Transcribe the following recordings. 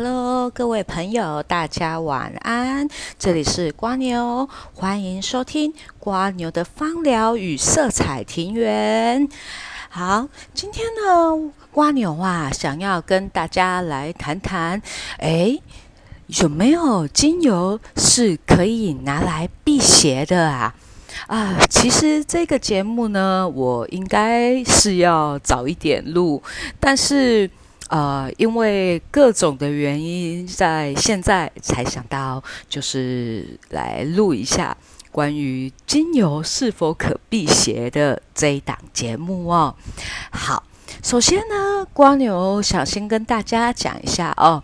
Hello，各位朋友，大家晚安。这里是瓜牛，欢迎收听瓜牛的芳疗与色彩庭园。好，今天呢，瓜牛啊，想要跟大家来谈谈，哎，有没有精油是可以拿来辟邪的啊？啊，其实这个节目呢，我应该是要早一点录，但是。呃，因为各种的原因，在现在才想到，就是来录一下关于精油是否可辟邪的这一档节目哦。好，首先呢，瓜牛想先跟大家讲一下哦，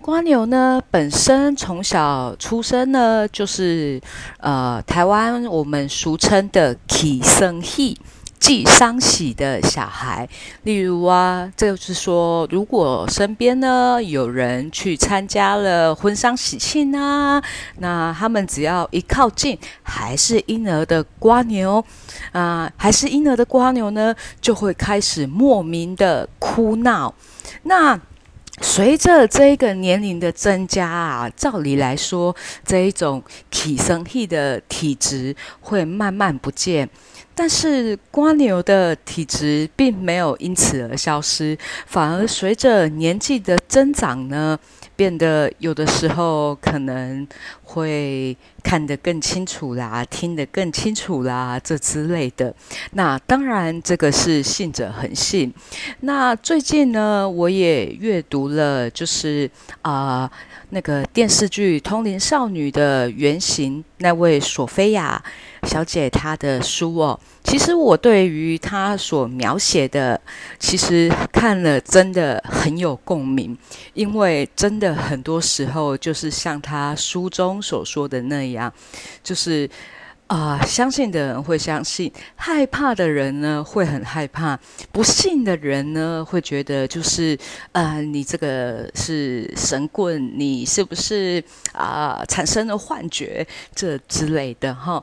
瓜牛呢本身从小出生呢，就是呃台湾我们俗称的起生气。忌伤喜的小孩，例如啊，这就是说，如果身边呢有人去参加了婚丧喜庆啊，那他们只要一靠近，还是婴儿的瓜牛啊，还是婴儿的瓜牛呢，就会开始莫名的哭闹。那随着这个年龄的增加啊，照理来说，这一种体生气的体质会慢慢不见。但是瓜牛的体质并没有因此而消失，反而随着年纪的增长呢，变得有的时候可能会看得更清楚啦，听得更清楚啦，这之类的。那当然，这个是信者恒信。那最近呢，我也阅读了，就是啊。那个电视剧《通灵少女》的原型那位索菲亚小姐，她的书哦，其实我对于她所描写的，其实看了真的很有共鸣，因为真的很多时候就是像她书中所说的那样，就是。啊，相信的人会相信，害怕的人呢会很害怕，不信的人呢会觉得就是，呃，你这个是神棍，你是不是啊产生了幻觉这之类的哈？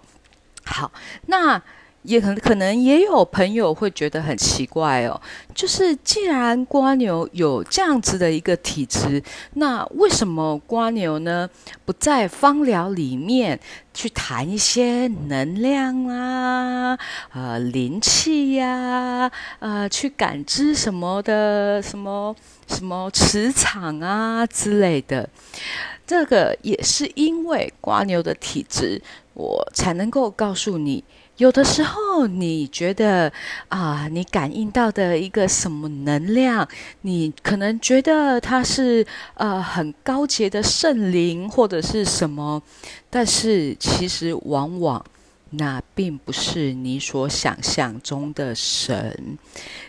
好，那。也可可能也有朋友会觉得很奇怪哦，就是既然瓜牛有这样子的一个体质，那为什么瓜牛呢不在芳疗里面去谈一些能量啊、呃灵气呀、呃去感知什么的什么什么磁场啊之类的？这个也是因为瓜牛的体质，我才能够告诉你。有的时候，你觉得啊，你感应到的一个什么能量，你可能觉得它是呃很高洁的圣灵或者是什么，但是其实往往那并不是你所想象中的神。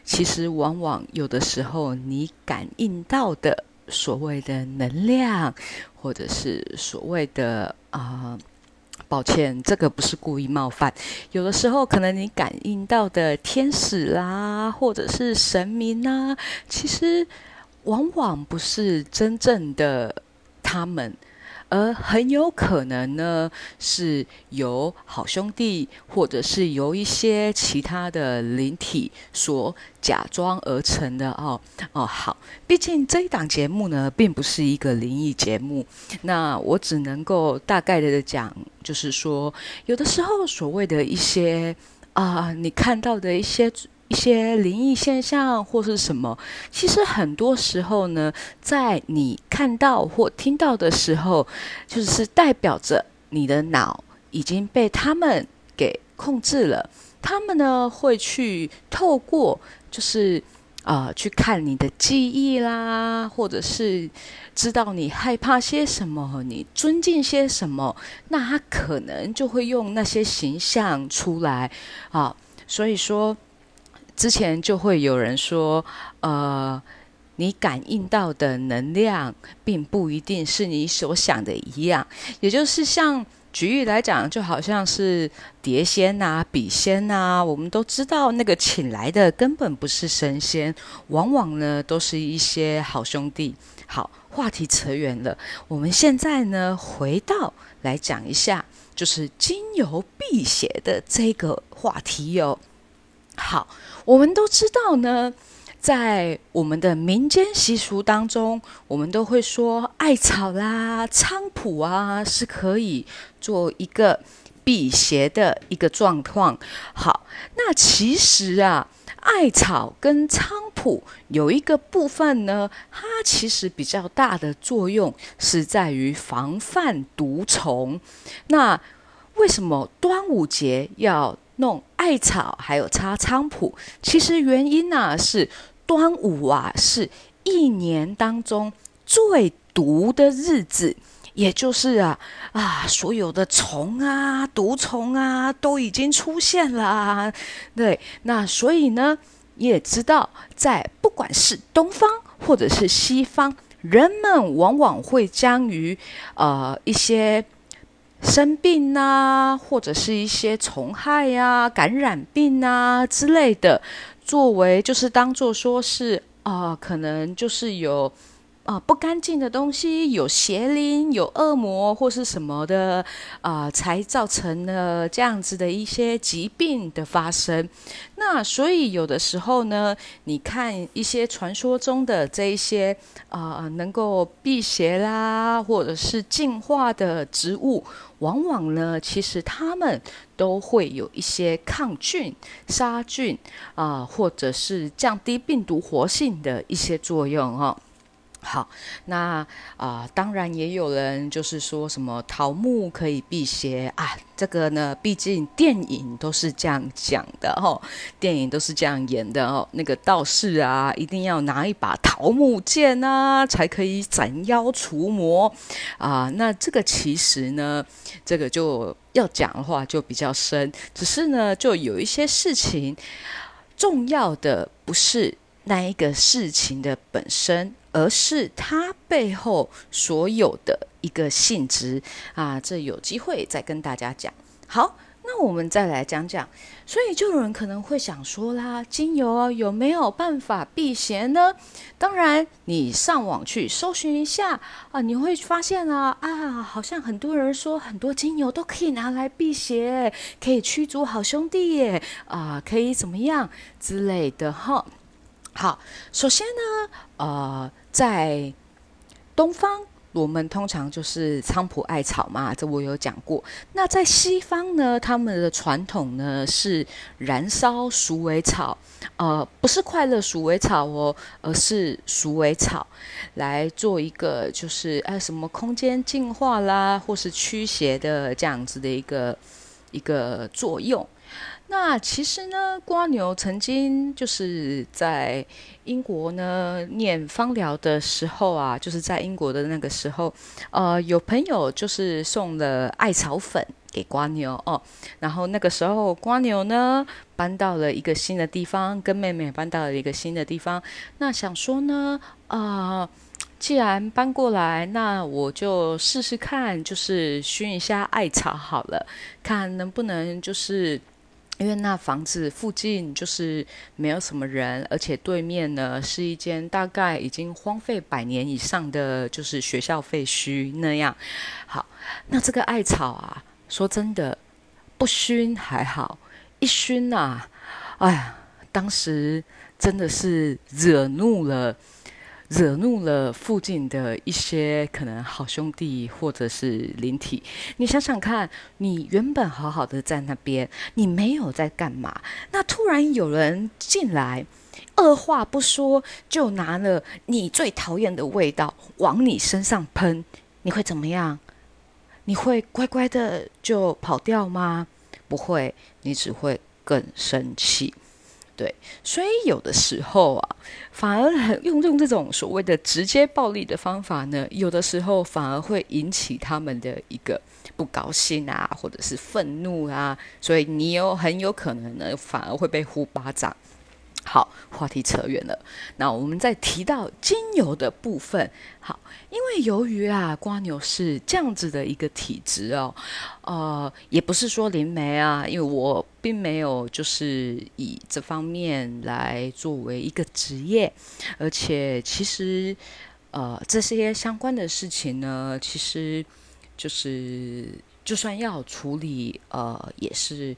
其实往往有的时候，你感应到的所谓的能量，或者是所谓的啊。抱歉，这个不是故意冒犯。有的时候，可能你感应到的天使啦，或者是神明啊，其实往往不是真正的他们。而很有可能呢，是由好兄弟，或者是由一些其他的灵体所假装而成的哦哦。好，毕竟这一档节目呢，并不是一个灵异节目，那我只能够大概的讲，就是说，有的时候所谓的一些啊，你看到的一些。一些灵异现象或是什么，其实很多时候呢，在你看到或听到的时候，就是代表着你的脑已经被他们给控制了。他们呢会去透过，就是啊，去看你的记忆啦，或者是知道你害怕些什么，你尊敬些什么，那他可能就会用那些形象出来啊。所以说。之前就会有人说，呃，你感应到的能量，并不一定是你所想的一样。也就是像举例来讲，就好像是碟仙呐、笔仙呐，我们都知道那个请来的根本不是神仙，往往呢都是一些好兄弟。好，话题扯远了，我们现在呢回到来讲一下，就是精油辟邪的这个话题哟。好，我们都知道呢，在我们的民间习俗当中，我们都会说艾草啦、菖蒲啊是可以做一个辟邪的一个状况。好，那其实啊。艾草跟菖蒲有一个部分呢，它其实比较大的作用是在于防范毒虫。那为什么端午节要弄艾草还有插菖蒲？其实原因呢是端午啊是一年当中最毒的日子。也就是啊啊，所有的虫啊、毒虫啊都已经出现了，对，那所以呢，也知道在不管是东方或者是西方，人们往往会将于呃一些生病呐，或者是一些虫害呀、感染病啊之类的，作为就是当做说是啊，可能就是有。啊，不干净的东西，有邪灵、有恶魔或是什么的啊，才造成了这样子的一些疾病的发生。那所以有的时候呢，你看一些传说中的这一些啊，能够辟邪啦，或者是净化的植物，往往呢，其实它们都会有一些抗菌、杀菌啊，或者是降低病毒活性的一些作用哈。好，那啊，当然也有人就是说什么桃木可以辟邪啊，这个呢，毕竟电影都是这样讲的哦，电影都是这样演的哦。那个道士啊，一定要拿一把桃木剑啊，才可以斩妖除魔啊。那这个其实呢，这个就要讲的话就比较深，只是呢，就有一些事情重要的不是那一个事情的本身。而是它背后所有的一个性质啊，这有机会再跟大家讲。好，那我们再来讲讲。所以就有人可能会想说啦，精油有没有办法辟邪呢？当然，你上网去搜寻一下啊，你会发现啊啊，好像很多人说很多精油都可以拿来辟邪，可以驱逐好兄弟耶啊，可以怎么样之类的哈。好，首先呢，呃。在东方，我们通常就是菖蒲艾草嘛，这我有讲过。那在西方呢，他们的传统呢是燃烧鼠尾草，呃，不是快乐鼠尾草哦，而是鼠尾草，来做一个就是哎什么空间净化啦，或是驱邪的这样子的一个一个作用。那其实呢，瓜牛曾经就是在英国呢念芳疗的时候啊，就是在英国的那个时候，呃，有朋友就是送了艾草粉给瓜牛哦，然后那个时候瓜牛呢搬到了一个新的地方，跟妹妹搬到了一个新的地方，那想说呢，啊，既然搬过来，那我就试试看，就是熏一下艾草好了，看能不能就是。因为那房子附近就是没有什么人，而且对面呢是一间大概已经荒废百年以上的就是学校废墟那样。好，那这个艾草啊，说真的，不熏还好，一熏呐，哎呀，当时真的是惹怒了。惹怒了附近的一些可能好兄弟或者是灵体，你想想看，你原本好好的在那边，你没有在干嘛？那突然有人进来，二话不说就拿了你最讨厌的味道往你身上喷，你会怎么样？你会乖乖的就跑掉吗？不会，你只会更生气。对，所以有的时候啊，反而很用用这种所谓的直接暴力的方法呢，有的时候反而会引起他们的一个不高兴啊，或者是愤怒啊，所以你有很有可能呢，反而会被呼巴掌。好，话题扯远了。那我们再提到精油的部分。好，因为由于啊，瓜牛是这样子的一个体质哦，呃，也不是说灵媒啊，因为我并没有就是以这方面来作为一个职业，而且其实呃，这些相关的事情呢，其实就是就算要处理，呃，也是。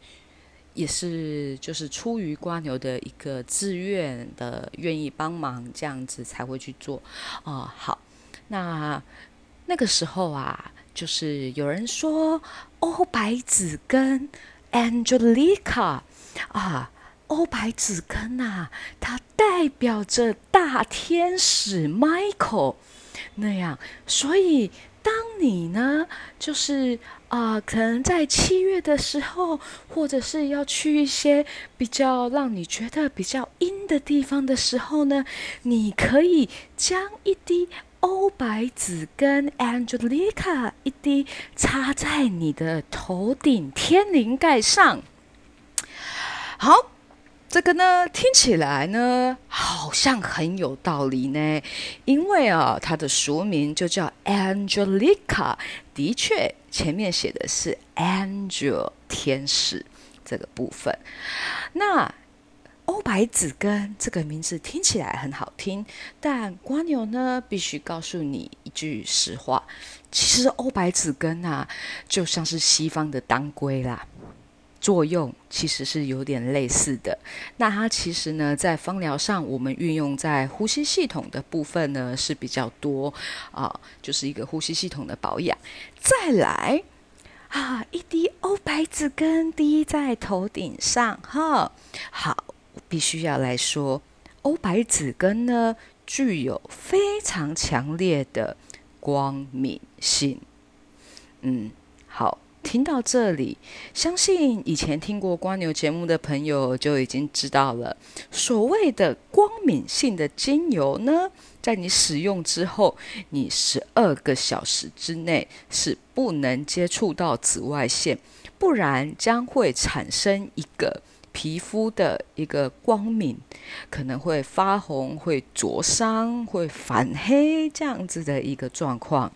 也是就是出于瓜牛的一个自愿的愿意帮忙，这样子才会去做哦。好，那那个时候啊，就是有人说欧白子跟 Angelica 啊，欧白子根呐，它代表着大天使 Michael 那样，所以。当你呢，就是啊，可能在七月的时候，或者是要去一些比较让你觉得比较阴的地方的时候呢，你可以将一滴欧白子跟 Angelica 一滴插在你的头顶天灵盖上。好。这个呢，听起来呢，好像很有道理呢。因为啊，它的俗名就叫 Angelica，的确，前面写的是 Angel 天使这个部分。那欧白子根这个名字听起来很好听，但瓜牛呢，必须告诉你一句实话：，其实欧白子根啊，就像是西方的当归啦。作用其实是有点类似的。那它其实呢，在芳疗上，我们运用在呼吸系统的部分呢是比较多啊，就是一个呼吸系统的保养。再来啊，一滴欧白子根滴在头顶上哈。好，必须要来说，欧白子根呢具有非常强烈的光敏性。嗯，好。听到这里，相信以前听过光牛节目的朋友就已经知道了，所谓的光敏性的精油呢，在你使用之后，你十二个小时之内是不能接触到紫外线，不然将会产生一个皮肤的一个光敏，可能会发红、会灼伤、会反黑这样子的一个状况。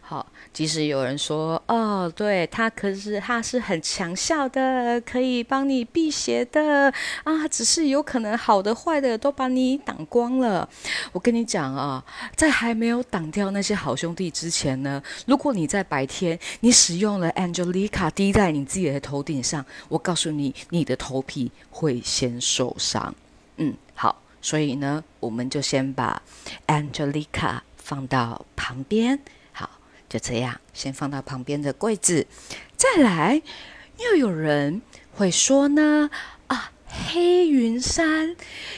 好，即使有人说哦，对它可是它是很强效的，可以帮你辟邪的啊，只是有可能好的坏的都把你挡光了。我跟你讲啊，在还没有挡掉那些好兄弟之前呢，如果你在白天你使用了 Angelica 滴在你自己的头顶上，我告诉你，你的头皮会先受伤。嗯，好，所以呢，我们就先把 Angelica 放到旁边。就这样，先放到旁边的柜子。再来，又有人会说呢，啊，黑云杉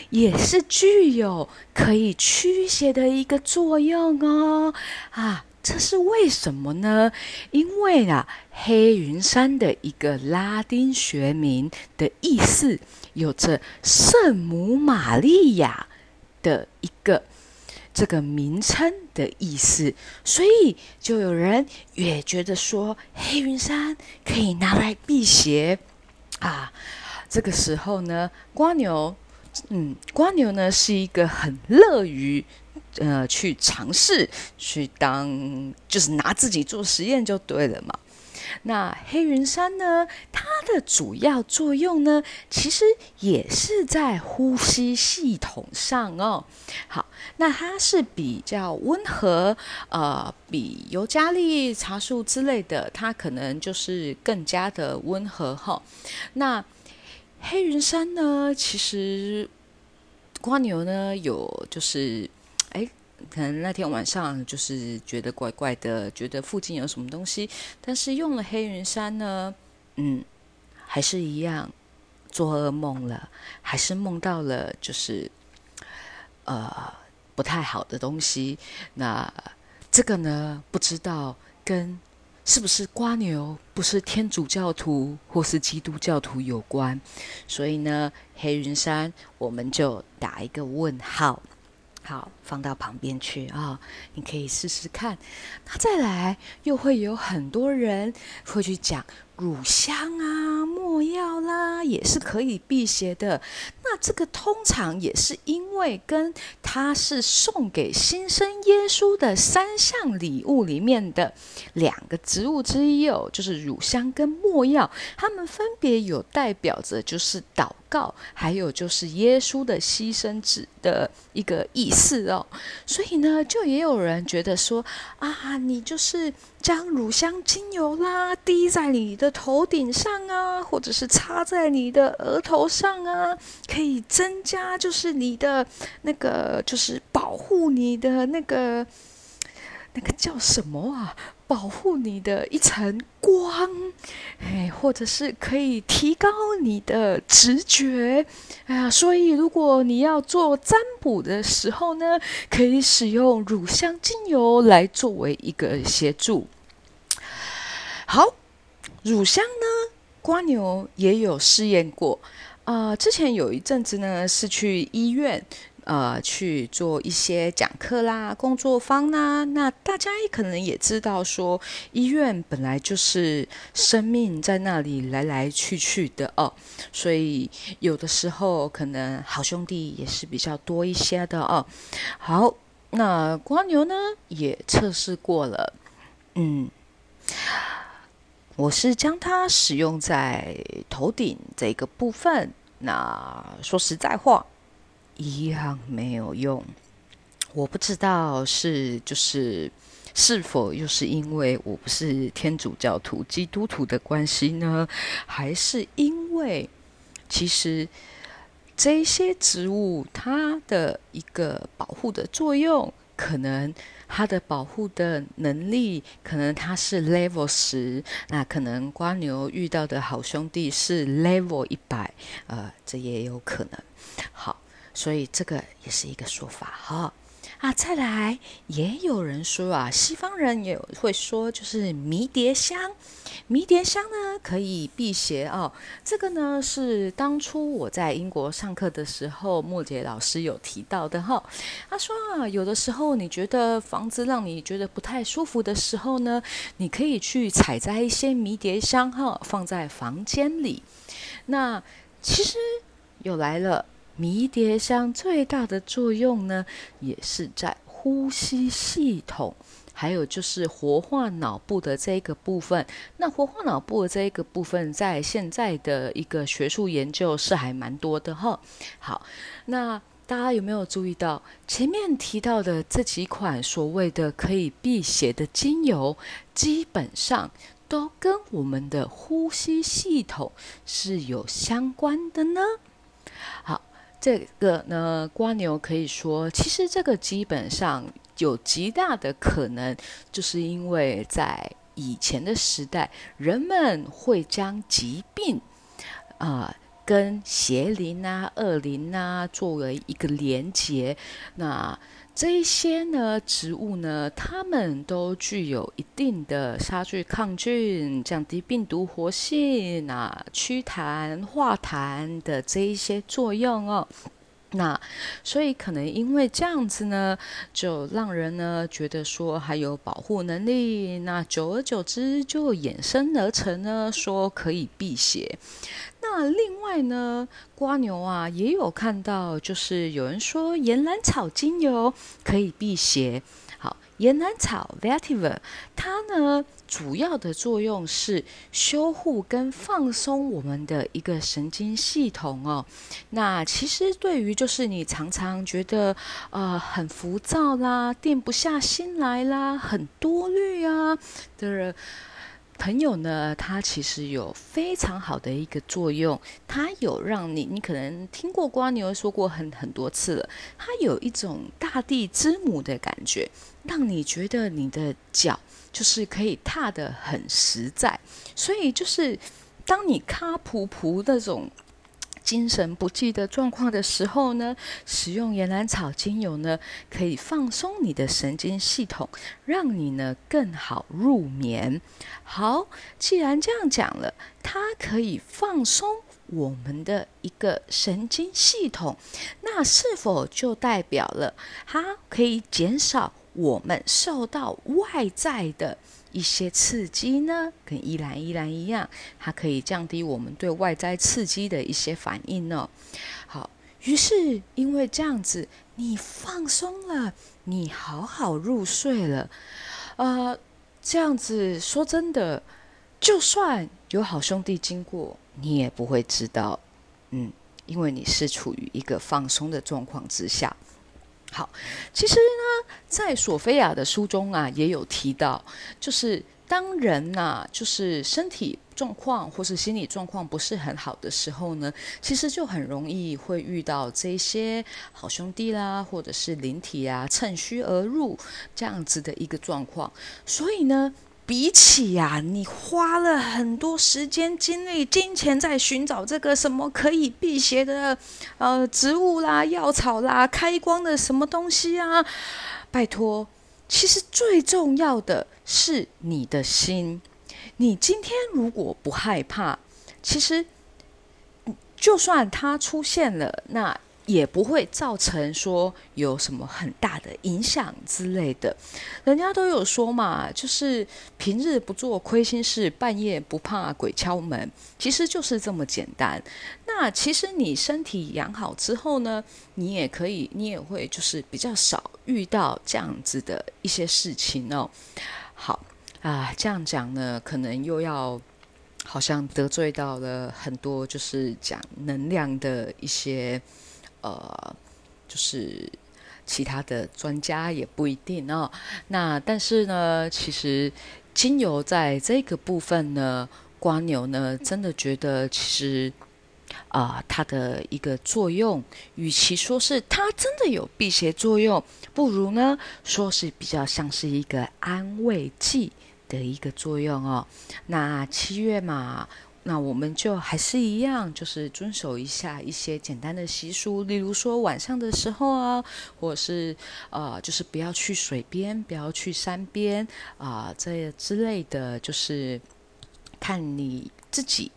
也是具有可以驱邪的一个作用哦。啊，这是为什么呢？因为啊，黑云山的一个拉丁学名的意思，有着圣母玛利亚的一个。这个名称的意思，所以就有人也觉得说黑云山可以拿来辟邪啊。这个时候呢，瓜牛，嗯，瓜牛呢是一个很乐于呃去尝试，去当就是拿自己做实验就对了嘛。那黑云杉呢？它的主要作用呢，其实也是在呼吸系统上哦。好，那它是比较温和，呃，比尤加利茶树之类的，它可能就是更加的温和哈。那黑云杉呢，其实瓜牛呢有就是。可能那天晚上就是觉得怪怪的，觉得附近有什么东西，但是用了黑云山呢，嗯，还是一样做噩梦了，还是梦到了就是呃不太好的东西。那这个呢，不知道跟是不是瓜牛不是天主教徒或是基督教徒有关，所以呢，黑云山我们就打一个问号。好，放到旁边去啊！你可以试试看。那再来，又会有很多人会去讲乳香啊、没药啦，也是可以辟邪的。那这个通常也是因为跟它是送给新生耶稣的三项礼物里面的两个植物之一哦，就是乳香跟没药，它们分别有代表着就是祷告，还有就是耶稣的牺牲纸的一个意思哦。所以呢，就也有人觉得说啊，你就是将乳香精油啦滴在你的头顶上啊，或者是擦在你的额头上啊，可以增加就是你的那个就是保护你的那个那个叫什么啊？保护你的一层光，哎，或者是可以提高你的直觉，哎呀，所以如果你要做占卜的时候呢，可以使用乳香精油来作为一个协助。好，乳香呢，瓜牛也有试验过啊，之前有一阵子呢是去医院。呃，去做一些讲课啦、工作坊啦。那大家可能也知道，说医院本来就是生命在那里来来去去的哦，所以有的时候可能好兄弟也是比较多一些的哦。好，那瓜牛呢也测试过了，嗯，我是将它使用在头顶这个部分。那说实在话。一样没有用，我不知道是就是是否又是因为我不是天主教徒、基督徒的关系呢？还是因为其实这些植物它的一个保护的作用，可能他的保护的能力，可能他是 level 十，那可能瓜牛遇到的好兄弟是 level 一百，呃，这也有可能。好。所以这个也是一个说法哈啊，再来也有人说啊，西方人也会说，就是迷迭香，迷迭香呢可以辟邪哦。这个呢是当初我在英国上课的时候，莫杰老师有提到的哈。他说啊，有的时候你觉得房子让你觉得不太舒服的时候呢，你可以去采摘一些迷迭香哈，放在房间里。那其实又来了。迷迭香最大的作用呢，也是在呼吸系统，还有就是活化脑部的这一个部分。那活化脑部的这一个部分，在现在的一个学术研究是还蛮多的哈。好，那大家有没有注意到前面提到的这几款所谓的可以辟邪的精油，基本上都跟我们的呼吸系统是有相关的呢？好。这个呢，瓜牛可以说，其实这个基本上有极大的可能，就是因为在以前的时代，人们会将疾病啊跟邪灵啊、恶灵啊作为一个连结，那。这一些呢，植物呢，它们都具有一定的杀菌、抗菌、降低病毒活性、啊祛痰化痰的这一些作用哦。那所以可能因为这样子呢，就让人呢觉得说还有保护能力。那久而久之，就衍生而成呢，说可以辟邪。那另外呢，瓜牛啊也有看到，就是有人说岩兰草精油可以辟邪。岩兰草 vetiver，它呢主要的作用是修护跟放松我们的一个神经系统哦。那其实对于就是你常常觉得呃很浮躁啦、定不下心来啦、很多虑啊的人。朋友呢，它其实有非常好的一个作用，它有让你，你可能听过瓜牛说过很很多次了，它有一种大地之母的感觉，让你觉得你的脚就是可以踏得很实在，所以就是当你卡噗噗那种。精神不济的状况的时候呢，使用岩兰草精油呢，可以放松你的神经系统，让你呢更好入眠。好，既然这样讲了，它可以放松我们的一个神经系统，那是否就代表了它可以减少我们受到外在的？一些刺激呢，跟依兰依兰一样，它可以降低我们对外在刺激的一些反应呢。好，于是因为这样子，你放松了，你好好入睡了。呃，这样子说真的，就算有好兄弟经过，你也不会知道。嗯，因为你是处于一个放松的状况之下。好，其实呢，在索菲亚的书中啊，也有提到，就是当人呐，就是身体状况或是心理状况不是很好的时候呢，其实就很容易会遇到这些好兄弟啦，或者是灵体啊，趁虚而入这样子的一个状况。所以呢。比起呀，你花了很多时间、精力、金钱在寻找这个什么可以辟邪的呃植物啦、药草啦、开光的什么东西啊？拜托，其实最重要的是你的心。你今天如果不害怕，其实就算它出现了，那。也不会造成说有什么很大的影响之类的。人家都有说嘛，就是平日不做亏心事，半夜不怕鬼敲门，其实就是这么简单。那其实你身体养好之后呢，你也可以，你也会就是比较少遇到这样子的一些事情哦。好啊，这样讲呢，可能又要好像得罪到了很多就是讲能量的一些。呃，就是其他的专家也不一定哦。那但是呢，其实精油在这个部分呢，瓜牛呢真的觉得其实啊，它的一个作用，与其说是它真的有辟邪作用，不如呢说是比较像是一个安慰剂的一个作用哦。那七月嘛。那我们就还是一样，就是遵守一下一些简单的习俗，例如说晚上的时候啊，或者是呃，就是不要去水边，不要去山边啊，这之类的，就是看你自己，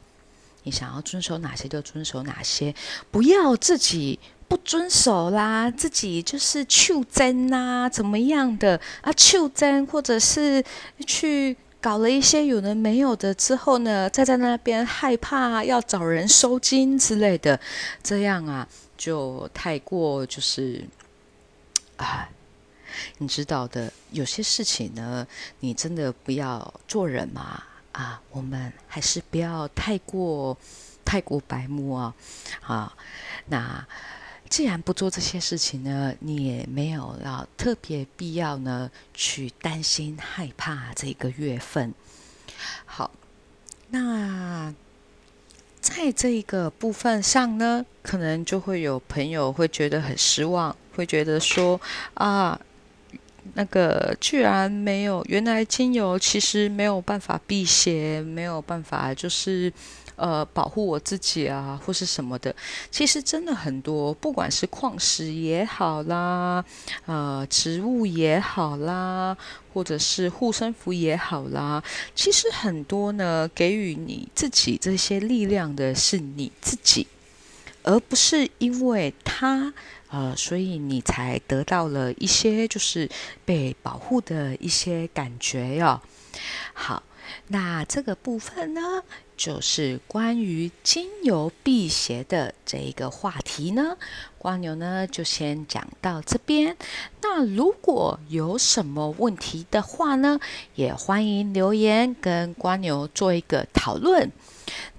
你想要遵守哪些就遵守哪些，不要自己不遵守啦，自己就是求真呐，怎么样的啊，求真或者是去。搞了一些有的没有的之后呢，再在那边害怕要找人收金之类的，这样啊就太过就是啊，你知道的，有些事情呢，你真的不要做人嘛啊，我们还是不要太过太过白目啊啊那。既然不做这些事情呢，你也没有要特别必要呢去担心害怕这个月份。好，那在这个部分上呢，可能就会有朋友会觉得很失望，会觉得说啊，那个居然没有，原来精油其实没有办法辟邪，没有办法就是。呃，保护我自己啊，或是什么的，其实真的很多，不管是矿石也好啦，呃，植物也好啦，或者是护身符也好啦，其实很多呢，给予你自己这些力量的是你自己，而不是因为他，呃，所以你才得到了一些就是被保护的一些感觉哟。好。那这个部分呢，就是关于精油辟邪的这一个话题呢，瓜牛呢就先讲到这边。那如果有什么问题的话呢，也欢迎留言跟瓜牛做一个讨论。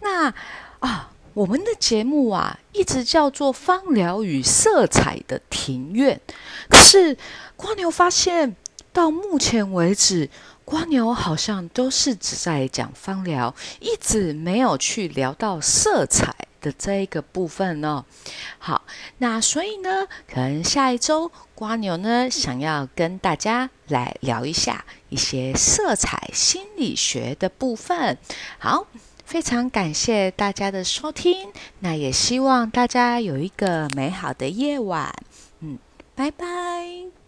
那啊，我们的节目啊，一直叫做芳疗与色彩的庭院，可是瓜牛发现到目前为止。瓜牛好像都是只在讲芳疗，一直没有去聊到色彩的这一个部分呢。好，那所以呢，可能下一周瓜牛呢想要跟大家来聊一下一些色彩心理学的部分。好，非常感谢大家的收听，那也希望大家有一个美好的夜晚。嗯，拜拜。